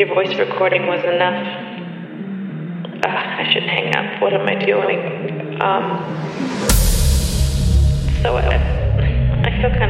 Your voice recording was enough. Uh, I should hang up. What am I doing? Um, so I, I feel kind of